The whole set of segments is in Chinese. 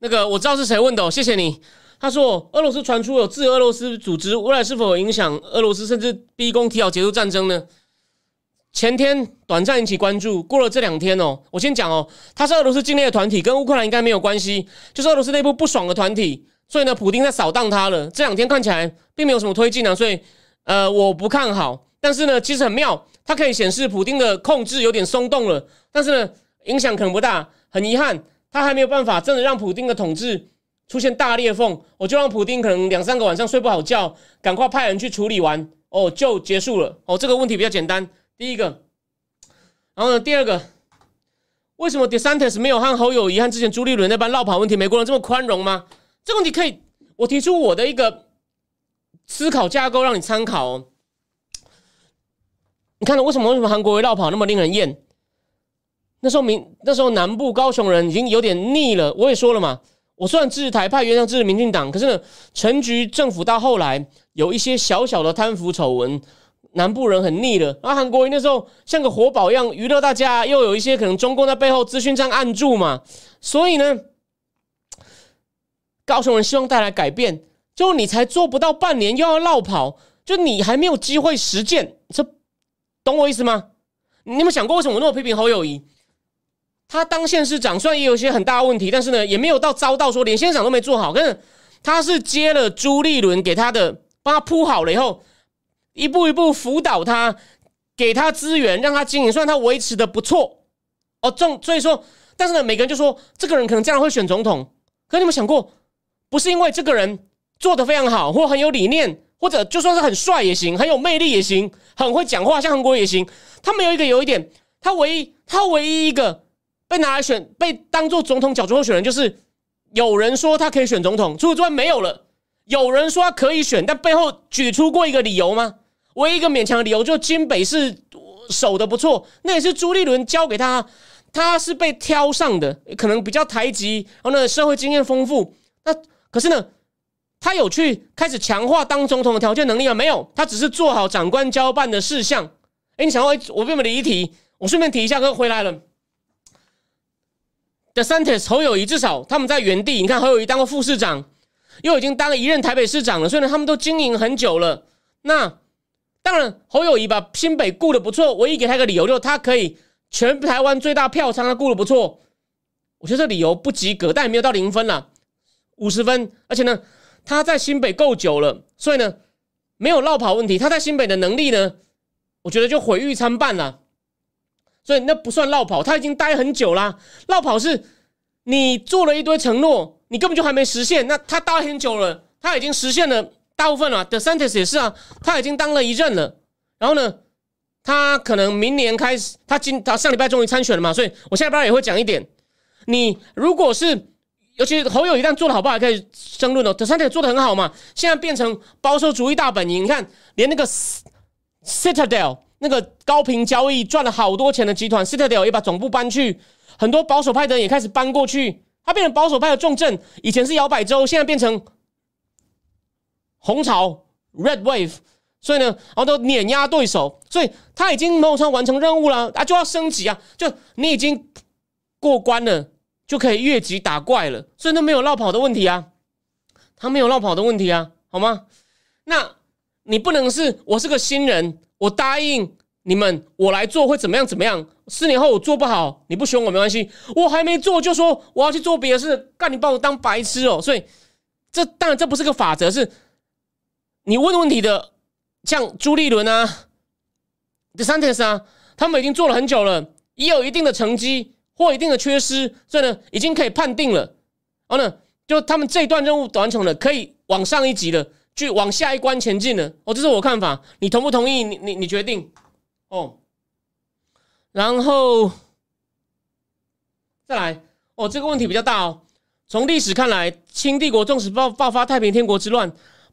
那个我知道是谁问的，哦，谢谢你。他说，俄罗斯传出有自俄罗斯组织，未来是否影响俄罗斯，甚至逼宫提早结束战争呢？前天短暂引起关注，过了这两天哦，我先讲哦，他是俄罗斯境内的团体，跟乌克兰应该没有关系，就是俄罗斯内部不爽的团体，所以呢，普京在扫荡他了。这两天看起来并没有什么推进啊，所以呃，我不看好。但是呢，其实很妙，它可以显示普京的控制有点松动了，但是呢，影响可能不大。很遗憾，他还没有办法真的让普京的统治。出现大裂缝，我就让普丁可能两三个晚上睡不好觉，赶快派人去处理完，哦，就结束了。哦，这个问题比较简单。第一个，然后呢，第二个，为什么 DeSantis 没有和侯友谊和之前朱立伦那般绕跑问题？美国人这么宽容吗？这个问题可以，我提出我的一个思考架构让你参考。哦。你看到为什么为什么韩国会绕跑那么令人厌？那时候民那时候南部高雄人已经有点腻了。我也说了嘛。我虽然支持台派，原谅支持民进党，可是呢，陈局政府到后来有一些小小的贪腐丑闻，南部人很腻了。而韩国瑜那时候像个活宝一样娱乐大家，又有一些可能中共在背后资讯上按住嘛，所以呢，高雄人希望带来改变，就你才做不到半年又要绕跑，就你还没有机会实践，这懂我意思吗？你有没有想过为什么我那么批评侯友谊？他当县市长，虽然也有一些很大问题，但是呢，也没有到遭到说连县长都没做好。可是他是接了朱立伦给他的，帮他铺好了以后，一步一步辅导他，给他资源，让他经营，虽然他维持的不错哦。重所以说，但是呢，每个人就说这个人可能将来会选总统。可你有没有想过，不是因为这个人做的非常好，或很有理念，或者就算是很帅也行，很有魅力也行，很会讲话，像韩国也行。他没有一个有一点，他唯一他唯一一个。被拿来选，被当做总统角逐候选人，就是有人说他可以选总统，除此之外没有了。有人说他可以选，但背后举出过一个理由吗？唯一一个勉强的理由，就金北是守的不错，那也是朱立伦交给他，他是被挑上的，可能比较台籍，然后呢社会经验丰富。那可是呢，他有去开始强化当总统的条件能力吗？没有，他只是做好长官交办的事项。哎，你想要我并没离题，我顺便提一下，哥回来了。The Santis 侯友谊至少他们在原地，你看侯友谊当过副市长，又已经当了一任台北市长了，所以呢，他们都经营很久了。那当然，侯友谊把新北顾的不错，唯一给他一个理由就是他可以全台湾最大票仓，他顾的不错。我觉得这理由不及格，但也没有到零分了，五十分。而且呢，他在新北够久了，所以呢，没有绕跑问题。他在新北的能力呢，我觉得就毁誉参半了。所以那不算绕跑，他已经待很久啦。绕跑是你做了一堆承诺，你根本就还没实现。那他待很久了，他已经实现了大部分了。The Sentis 也是啊，他已经当了一任了。然后呢，他可能明年开始，他今他上礼拜终于参选了嘛。所以我下礼拜也会讲一点。你如果是，尤其是侯友一旦做的好不好，可以争论哦。The Sentis 做的很好嘛，现在变成保守主义大本营。你看，连那个 Citadel。那个高频交易赚了好多钱的集团，Citadel 也把总部搬去，很多保守派的人也开始搬过去，它变成保守派的重镇。以前是摇摆州，现在变成红潮 （Red Wave）。所以呢，然后都碾压对手，所以他已经某种程完成任务了啊，就要升级啊，就你已经过关了，就可以越级打怪了，所以那没有绕跑的问题啊，他没有绕跑的问题啊，好吗？那你不能是我是个新人。我答应你们，我来做会怎么样？怎么样？四年后我做不好，你不选我没关系。我还没做就说我要去做别的事，干你把我当白痴哦！所以这当然这不是个法则，是你问问题的，像朱立伦啊、DeSantis 啊，他们已经做了很久了，也有一定的成绩或一定的缺失，所以呢，已经可以判定了。然后呢，就他们这一段任务完成了，可以往上一级了。去往下一关前进了哦，这是我看法，你同不同意？你你你决定哦。然后再来哦，这个问题比较大哦。从历史看来，清帝国纵使爆爆发太平天国之乱，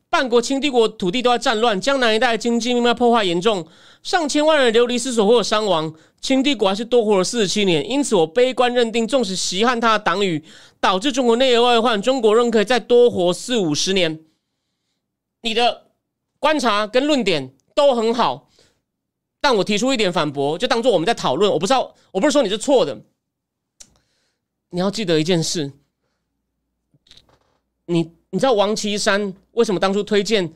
半国清帝国土地都在战乱，江南一带经济命脉破坏严重，上千万人流离失所或者伤亡，清帝国还是多活了四十七年。因此，我悲观认定，纵使习汉他的党羽导致中国内忧外患，中国仍可以再多活四五十年。你的观察跟论点都很好，但我提出一点反驳，就当做我们在讨论。我不知道，我不是说你是错的。你要记得一件事。你你知道王岐山为什么当初推荐？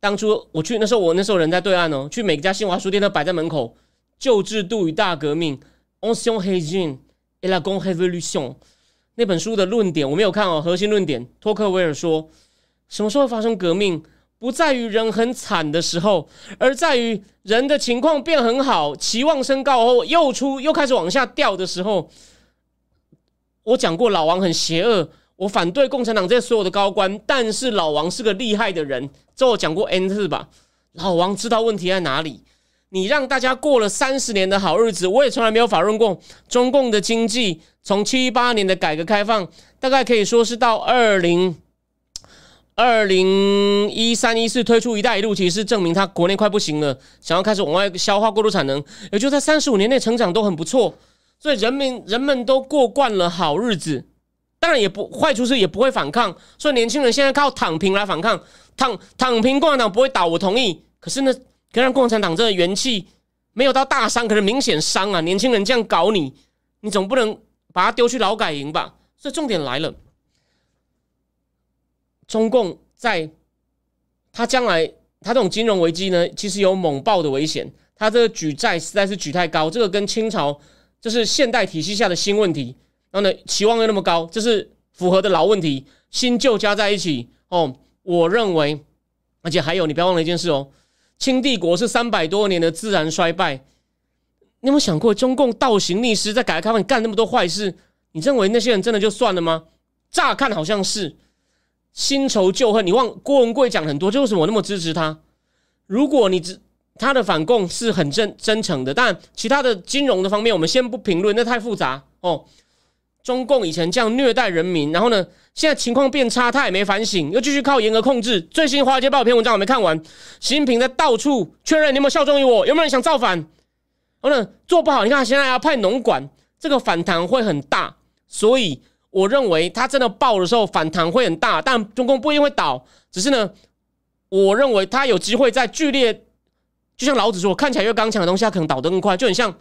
当初我去那时候，我那时候人在对岸哦，去每家新华书店都摆在门口。旧制度与大革命，Ancien régime et la grande révolution 那本书的论点我没有看哦。核心论点，托克维尔说，什么时候发生革命？不在于人很惨的时候，而在于人的情况变很好，期望升高后又出又开始往下掉的时候。我讲过，老王很邪恶。我反对共产党这些所有的高官，但是老王是个厉害的人。这我讲过 n 次吧。老王知道问题在哪里。你让大家过了三十年的好日子，我也从来没有讨论过中共的经济。从七八年的改革开放，大概可以说是到二零二零一三一四推出“一带一路”，其实是证明他国内快不行了，想要开始往外消化过度产能。也就在三十五年内成长都很不错，所以人民人们都过惯了好日子。当然也不坏处是也不会反抗，所以年轻人现在靠躺平来反抗，躺躺平共产党不会倒，我同意。可是呢，可以让共产党这个元气没有到大伤，可是明显伤啊！年轻人这样搞你，你总不能把他丢去劳改营吧？所以重点来了，中共在他将来他这种金融危机呢，其实有猛爆的危险。他这个举债实在是举太高，这个跟清朝这是现代体系下的新问题。然后呢，期望又那么高，这是符合的老问题，新旧加在一起哦。我认为，而且还有，你不要忘了一件事哦，清帝国是三百多年的自然衰败。你有没有想过，中共倒行逆施，在改革开放干那么多坏事，你认为那些人真的就算了吗？乍看好像是新仇旧恨。你忘郭文贵讲很多，就为什么我那么支持他？如果你只他的反共是很真真诚的，但其他的金融的方面，我们先不评论，那太复杂哦。中共以前这样虐待人民，然后呢，现在情况变差，他也没反省，又继续靠严格控制。最新《华尔街报》篇文章我没看完，习近平在到处确认你有没有效忠于我，有没有人想造反？然后呢，做不好，你看现在要派农管，这个反弹会很大。所以我认为他真的爆的时候反弹会很大，但中共不一定会倒，只是呢，我认为他有机会在剧烈，就像老子说，看起来越刚强的东西，它可能倒得更快，就很像。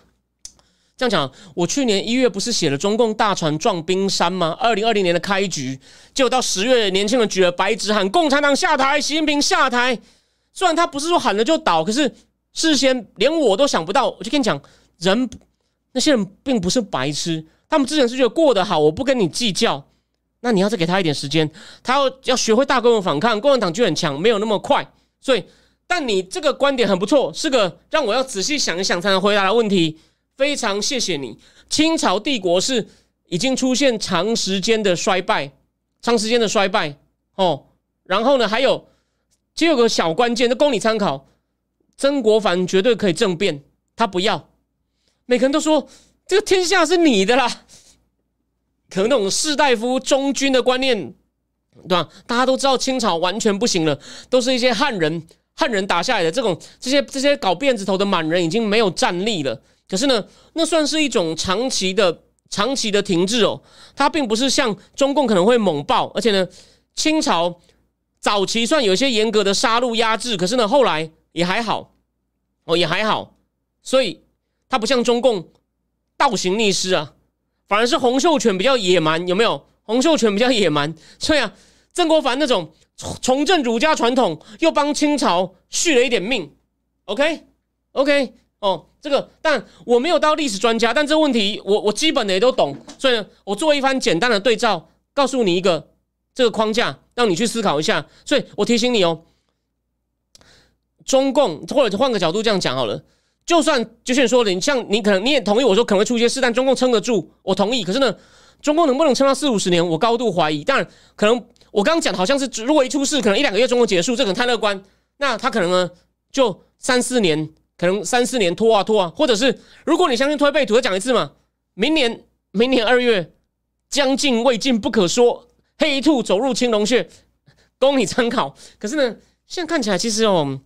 这样讲，我去年一月不是写了中共大船撞冰山吗？二零二零年的开局，结果到十月，年轻人举了白纸喊共产党下台，习近平下台。虽然他不是说喊了就倒，可是事先连我都想不到。我就跟你讲，人那些人并不是白痴，他们之前是觉得过得好，我不跟你计较。那你要再给他一点时间，他要要学会大规模反抗，共产党就很强，没有那么快。所以，但你这个观点很不错，是个让我要仔细想一想才能回答的问题。非常谢谢你。清朝帝国是已经出现长时间的衰败，长时间的衰败哦。然后呢，还有，其实有个小关键，就供你参考。曾国藩绝对可以政变，他不要。每个人都说这个天下是你的啦，可能那种士大夫忠君的观念，对吧？大家都知道清朝完全不行了，都是一些汉人，汉人打下来的这种这些这些搞辫子头的满人已经没有战力了。可是呢，那算是一种长期的、长期的停滞哦。它并不是像中共可能会猛爆，而且呢，清朝早期算有一些严格的杀戮压制，可是呢，后来也还好哦，也还好。所以它不像中共倒行逆施啊，反而是洪秀全比较野蛮，有没有？洪秀全比较野蛮，所以啊，曾国藩那种重振儒家传统，又帮清朝续了一点命。OK，OK。哦，这个，但我没有到历史专家，但这问题我我基本的也都懂，所以呢，我做一番简单的对照，告诉你一个这个框架，让你去思考一下。所以我提醒你哦，中共或者换个角度这样讲好了，就算就像说的，你像你可能你也同意我说可能会出一些事，但中共撑得住，我同意。可是呢，中共能不能撑到四五十年，我高度怀疑。当然，可能我刚刚讲好像是如果一出事，可能一两个月中共结束，这可能太乐观。那他可能呢，就三四年。可能三四年拖啊拖啊，或者是如果你相信推背图，再讲一次嘛。明年明年二月将近未尽不可说，黑兔走入青龙穴，供你参考。可是呢，现在看起来其实哦，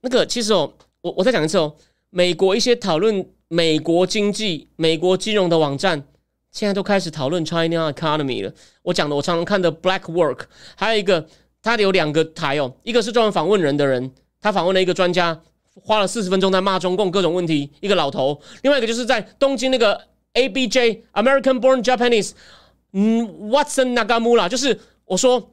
那个其实哦，我我再讲一次哦，美国一些讨论美国经济、美国金融的网站，现在都开始讨论 China economy 了。我讲的，我常常看的 Black Work，还有一个，他有两个台哦，一个是专门访问人的人，他访问了一个专家，花了四十分钟在骂中共各种问题，一个老头；另外一个就是在东京那个 ABJ American Born Japanese，嗯，Watson Nagamura，就是我说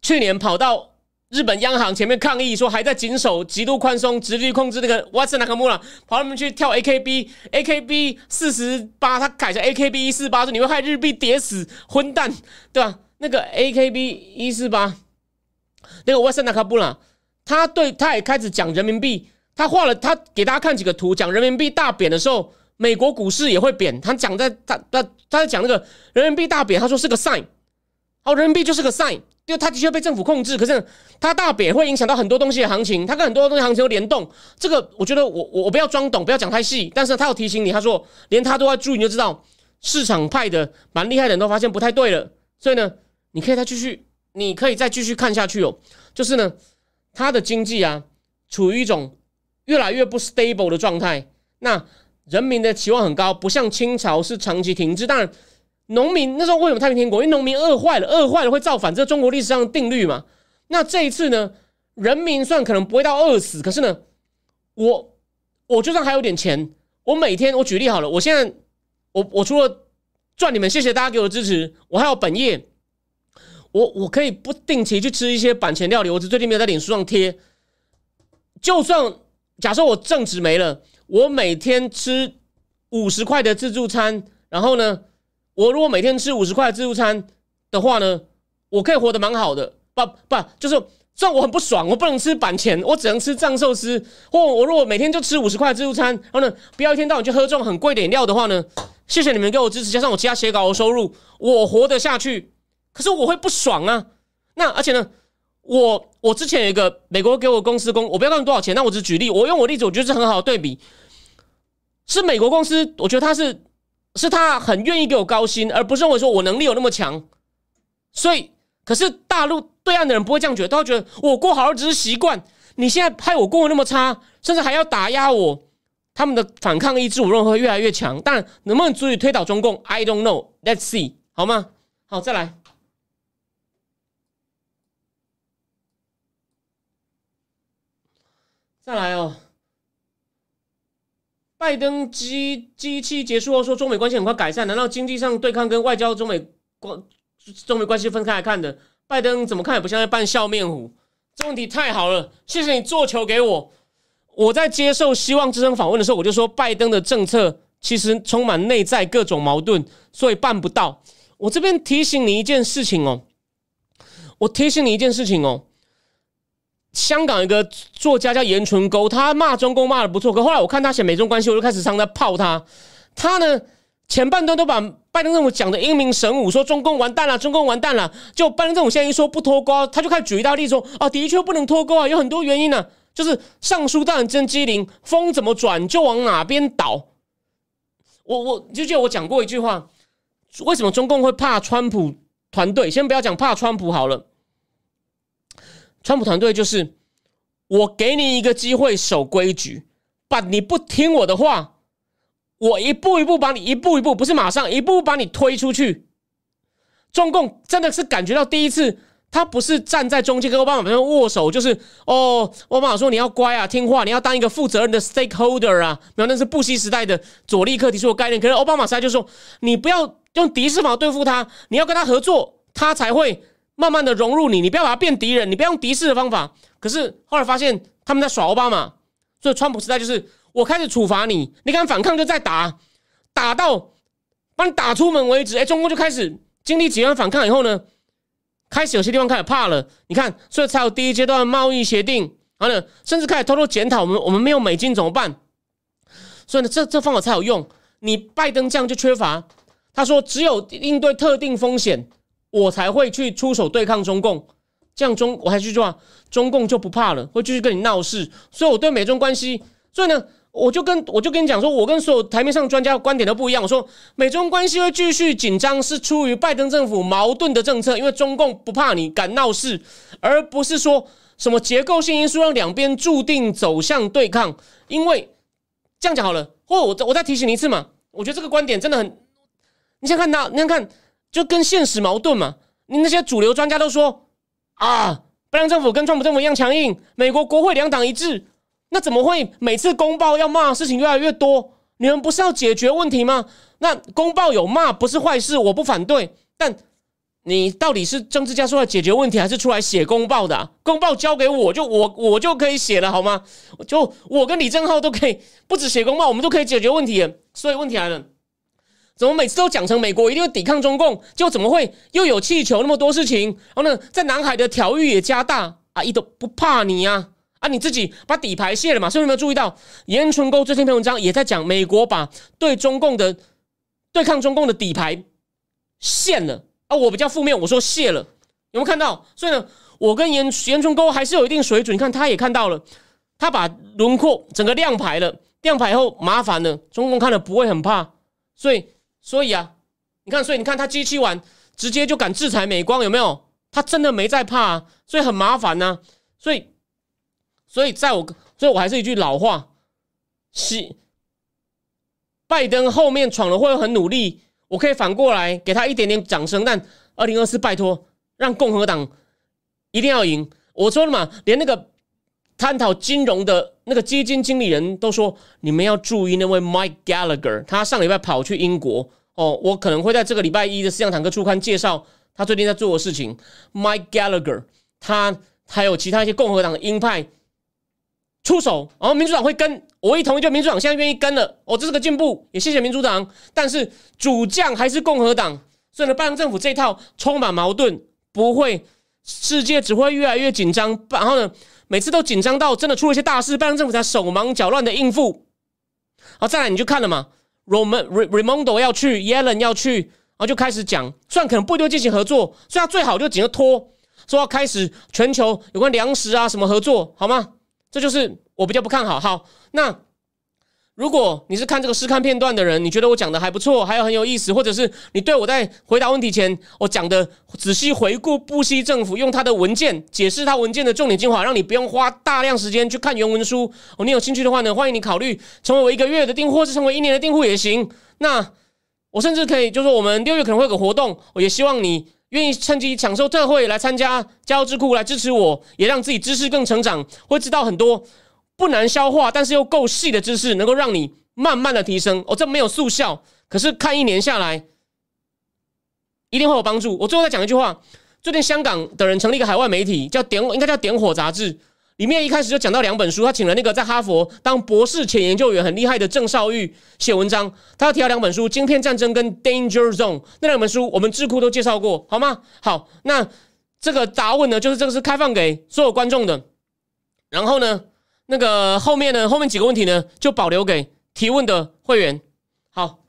去年跑到日本央行前面抗议，说还在谨守极度宽松、直率控制那个 Watson Nagamura，跑他们去跳 AKB，AKB 四十八，他改成 AKB 一四八，说你会害日币跌死，混蛋，对吧？那个 AKB 一四八，那个 Watson Nagamura，他对他也开始讲人民币，他画了他给大家看几个图，讲人民币大贬的时候。美国股市也会贬，他讲在他他他在讲那个人民币大贬，他说是个 sign，好，人民币就是个 sign，因为它的确被政府控制，可是它大贬会影响到很多东西的行情，它跟很多东西行情都联动。这个我觉得我我我不要装懂，不要讲太细，但是他要提醒你，他说连他都要注意，你就知道市场派的蛮厉害的人都发现不太对了，所以呢，你可以再继续，你可以再继续看下去哦，就是呢，它的经济啊处于一种越来越不 stable 的状态，那。人民的期望很高，不像清朝是长期停滞。当然，农民那时候为什么太平天国？因为农民饿坏了，饿坏了会造反，这是中国历史上的定律嘛。那这一次呢，人民算可能不会到饿死，可是呢，我我就算还有点钱，我每天我举例好了，我现在我我除了赚你们，谢谢大家给我的支持，我还有本业，我我可以不定期去吃一些板前料理，我最近没有在脸书上贴。就算假设我正职没了。我每天吃五十块的自助餐，然后呢，我如果每天吃五十块自助餐的话呢，我可以活得蛮好的。不不，就是虽然我很不爽，我不能吃板前，我只能吃藏寿司。或我如果每天就吃五十块自助餐，然后呢，不要一天到晚去喝这种很贵的饮料的话呢，谢谢你们给我支持，加上我其他写稿的收入，我活得下去。可是我会不爽啊。那而且呢？我我之前有一个美国给我公司工，我不要告诉多少钱，那我只举例，我用我例子，我觉得是很好的对比。是美国公司，我觉得他是是他很愿意给我高薪，而不是认为说我能力有那么强。所以，可是大陆对岸的人不会这样觉得，他会觉得我过好日子是习惯。你现在害我过得那么差，甚至还要打压我，他们的反抗意志我认为会越来越强。但能不能足以推倒中共？I don't know. Let's see，好吗？好，再来。再来哦，拜登机机器结束后说中美关系很快改善，难道经济上对抗跟外交中美关中美关系分开来看的？拜登怎么看也不像在扮笑面虎。这问题太好了，谢谢你做球给我。我在接受希望之声访问的时候，我就说拜登的政策其实充满内在各种矛盾，所以办不到。我这边提醒你一件事情哦，我提醒你一件事情哦。香港一个作家叫严纯沟，他骂中共骂的不错，可后来我看他写美中关系，我就开始常在泡他。他呢前半段都把拜登政府讲的英明神武，说中共完蛋了，中共完蛋了。就拜登政府现在一说不脱钩，他就开始举一大例说，啊，的确不能脱钩啊，有很多原因呢，就是尚书大人真机灵，风怎么转就往哪边倒。我我就记得我讲过一句话，为什么中共会怕川普团队？先不要讲怕川普好了。川普团队就是我给你一个机会守规矩，把你不听我的话，我一步一步把你一步一步不是马上一步把你推出去。中共真的是感觉到第一次，他不是站在中间跟奥巴马边握手，就是哦，奥巴马说你要乖啊，听话，你要当一个负责任的 stakeholder 啊，没有那是布希时代的左立克提出的概念。可是奥巴马时代就说，你不要用敌视法对付他，你要跟他合作，他才会。慢慢的融入你，你不要把他变敌人，你不要用敌视的方法。可是后来发现他们在耍奥巴马，所以川普时代就是我开始处罚你，你敢反抗就再打，打到把你打出门为止。哎，中国就开始经历几番反抗以后呢，开始有些地方开始怕了。你看，所以才有第一阶段贸易协定，然后呢，甚至开始偷偷检讨我们，我们没有美金怎么办？所以呢，这这方法才有用。你拜登这样就缺乏，他说只有应对特定风险。我才会去出手对抗中共，这样中我还是说，中共就不怕了，会继续跟你闹事。所以我对美中关系，所以呢，我就跟我就跟你讲说，我跟所有台面上专家的观点都不一样。我说美中关系会继续紧张，是出于拜登政府矛盾的政策，因为中共不怕你敢闹事，而不是说什么结构性因素让两边注定走向对抗。因为这样讲好了，或者我我再提醒你一次嘛，我觉得这个观点真的很，你想看哪？你想看就跟现实矛盾嘛。你那些主流专家都说啊，拜登政府跟川普政府一样强硬，美国国会两党一致。那怎么会每次公报要骂事情越来越多？你们不是要解决问题吗？那公报有骂不是坏事，我不反对。但你到底是政治家出来解决问题，还是出来写公报的？公报交给我就我我就可以写了，好吗？就我跟李正浩都可以，不止写公报，我们都可以解决问题。所以问题来了，怎么每次都讲成美国一定会抵抗中共？就怎么会又有气球那么多事情？然后呢，在南海的挑域也加大啊，一都不怕你呀？啊，你自己把底牌卸了嘛？所以有没有注意到严春沟这篇文章也在讲美国把对中共的对抗中共的底牌卸了啊？我比较负面，我说卸了，有没有看到？所以呢，我跟严严春沟还是有一定水准。你看，他也看到了，他把轮廓整个亮牌了，亮牌后麻烦了，中共看了不会很怕。所以，所以啊，你看，所以你看他机器完直接就敢制裁美光，有没有？他真的没在怕，所以很麻烦呢。所以。所以，在我，所以我还是一句老话，是拜登后面闯了会很努力，我可以反过来给他一点点掌声。但二零二四，拜托让共和党一定要赢。我说了嘛，连那个探讨金融的那个基金经理人都说，你们要注意那位 Mike Gallagher，他上礼拜跑去英国哦，我可能会在这个礼拜一的思想坦克初刊介绍他最近在做的事情。Mike Gallagher，他还有其他一些共和党的鹰派。出手，然后民主党会跟我一同意，就民主党现在愿意跟了，哦，这是个进步，也谢谢民主党。但是主将还是共和党，所以呢，拜登政府这套充满矛盾，不会，世界只会越来越紧张。然后呢，每次都紧张到真的出了一些大事，拜登政府才手忙脚乱的应付。好，再来你就看了嘛，Roman Raimondo 要去，Yellen 要去，然后就开始讲，虽然可能不一定进行合作，所以他最好就紧着拖，说要开始全球有关粮食啊什么合作，好吗？这就是我比较不看好。好，那如果你是看这个试看片段的人，你觉得我讲的还不错，还有很有意思，或者是你对我在回答问题前我讲的仔细回顾布希政府用他的文件解释他文件的重点精华，让你不用花大量时间去看原文书。哦，你有兴趣的话呢，欢迎你考虑成为我一个月的订户，或是成为一年的订户也行。那我甚至可以，就是我们六月可能会有个活动，我也希望你。愿意趁机享受特惠来参加加油智库来支持我，也让自己知识更成长，会知道很多不难消化但是又够细的知识，能够让你慢慢的提升。哦，这没有速效，可是看一年下来一定会有帮助。我最后再讲一句话：最近香港的人成立一个海外媒体，叫点，应该叫点火杂志。里面一开始就讲到两本书，他请了那个在哈佛当博士前研究员很厉害的郑少玉写文章，他要提到两本书《晶片战争》跟《Danger Zone》那两本书，我们智库都介绍过，好吗？好，那这个答问呢，就是这个是开放给所有观众的，然后呢，那个后面呢，后面几个问题呢，就保留给提问的会员。好。